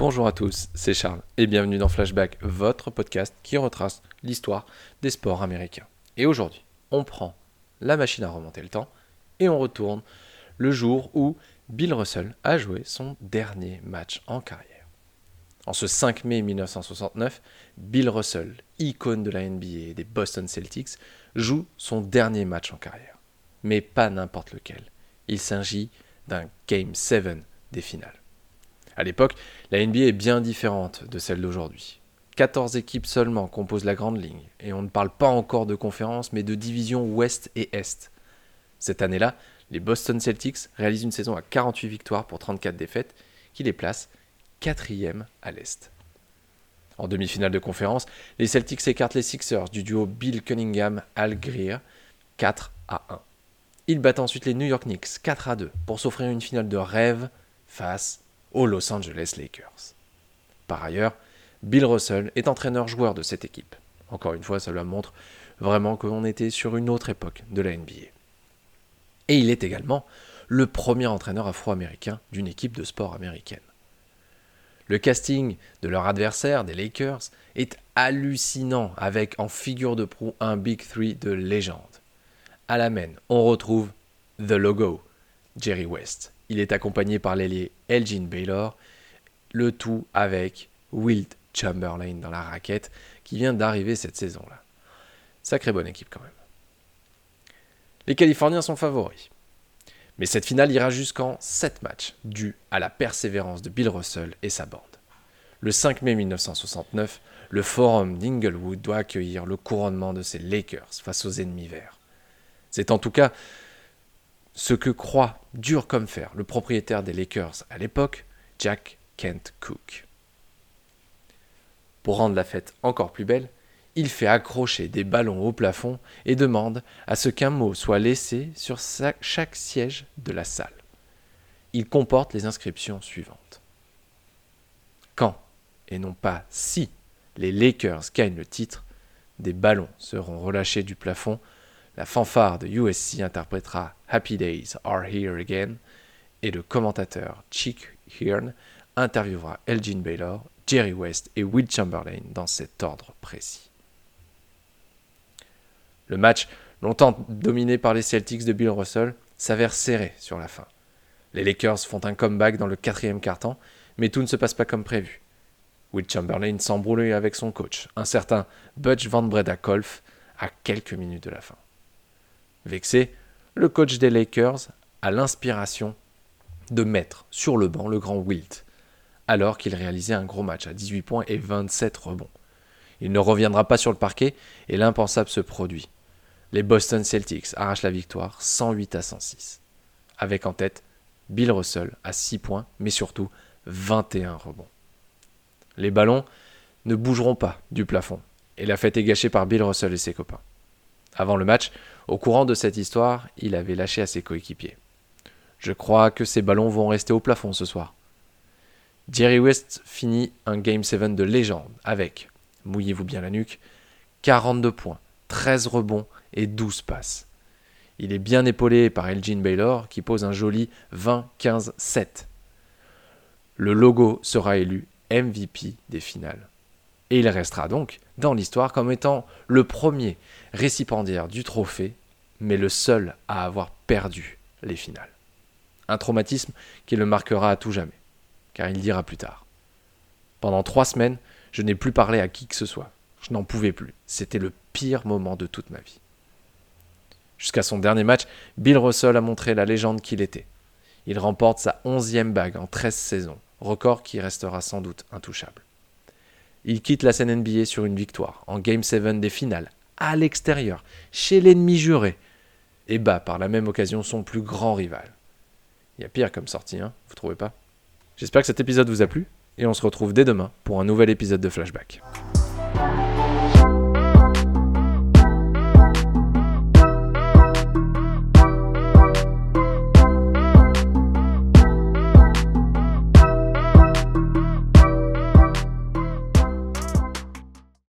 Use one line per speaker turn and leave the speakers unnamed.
Bonjour à tous, c'est Charles et bienvenue dans Flashback, votre podcast qui retrace l'histoire des sports américains. Et aujourd'hui, on prend la machine à remonter le temps et on retourne le jour où Bill Russell a joué son dernier match en carrière. En ce 5 mai 1969, Bill Russell, icône de la NBA et des Boston Celtics, joue son dernier match en carrière. Mais pas n'importe lequel. Il s'agit d'un Game 7 des finales. À l'époque, la NBA est bien différente de celle d'aujourd'hui. 14 équipes seulement composent la grande ligne, et on ne parle pas encore de conférence, mais de division ouest et est. Cette année-là, les Boston Celtics réalisent une saison à 48 victoires pour 34 défaites, qui les place quatrième à l'est. En demi-finale de conférence, les Celtics écartent les Sixers du duo Bill Cunningham-Al Greer 4 à 1. Ils battent ensuite les New York Knicks 4 à 2 pour s'offrir une finale de rêve face aux Los Angeles Lakers. Par ailleurs, Bill Russell est entraîneur-joueur de cette équipe. Encore une fois, cela montre vraiment qu'on était sur une autre époque de la NBA. Et il est également le premier entraîneur afro-américain d'une équipe de sport américaine. Le casting de leur adversaire, des Lakers, est hallucinant avec en figure de proue un Big Three de légende. À la main, on retrouve The Logo, Jerry West. Il est accompagné par l'ailier Elgin Baylor, le tout avec Wilt Chamberlain dans la raquette qui vient d'arriver cette saison-là. Sacrée bonne équipe quand même. Les Californiens sont favoris. Mais cette finale ira jusqu'en 7 matchs, dû à la persévérance de Bill Russell et sa bande. Le 5 mai 1969, le Forum d'Inglewood doit accueillir le couronnement de ses Lakers face aux ennemis verts. C'est en tout cas ce que croit, dur comme fer, le propriétaire des Lakers à l'époque, Jack Kent Cook. Pour rendre la fête encore plus belle, il fait accrocher des ballons au plafond et demande à ce qu'un mot soit laissé sur chaque siège de la salle. Il comporte les inscriptions suivantes. Quand, et non pas si, les Lakers gagnent le titre, des ballons seront relâchés du plafond, la fanfare de USC interprétera Happy Days Are Here Again et le commentateur Chick Hearn interviewera Elgin Baylor, Jerry West et Will Chamberlain dans cet ordre précis. Le match, longtemps dominé par les Celtics de Bill Russell, s'avère serré sur la fin. Les Lakers font un comeback dans le quatrième quart-temps, mais tout ne se passe pas comme prévu. Will Chamberlain s'embrouille avec son coach, un certain Butch Van Breda Kolf, à quelques minutes de la fin. Vexé, le coach des Lakers a l'inspiration de mettre sur le banc le grand Wilt, alors qu'il réalisait un gros match à 18 points et 27 rebonds. Il ne reviendra pas sur le parquet et l'impensable se produit les Boston Celtics arrachent la victoire 108 à 106, avec en tête Bill Russell à 6 points, mais surtout 21 rebonds. Les ballons ne bougeront pas du plafond, et la fête est gâchée par Bill Russell et ses copains. Avant le match, au courant de cette histoire, il avait lâché à ses coéquipiers. Je crois que ces ballons vont rester au plafond ce soir. Jerry West finit un Game 7 de légende avec, mouillez-vous bien la nuque, 42 points, 13 rebonds et 12 passes. Il est bien épaulé par Elgin Baylor qui pose un joli 20-15-7. Le logo sera élu MVP des finales. Et il restera donc dans l'histoire comme étant le premier récipiendaire du trophée, mais le seul à avoir perdu les finales. Un traumatisme qui le marquera à tout jamais, car il dira plus tard. Pendant trois semaines, je n'ai plus parlé à qui que ce soit. Je n'en pouvais plus. C'était le pire moment de toute ma vie. Jusqu'à son dernier match, Bill Russell a montré la légende qu'il était. Il remporte sa onzième bague en 13 saisons, record qui restera sans doute intouchable. Il quitte la scène NBA sur une victoire, en Game 7 des finales, à l'extérieur, chez l'ennemi juré, et bat par la même occasion son plus grand rival. Il y a pire comme sortie, hein, vous trouvez pas? J'espère que cet épisode vous a plu, et on se retrouve dès demain pour un nouvel épisode de Flashback.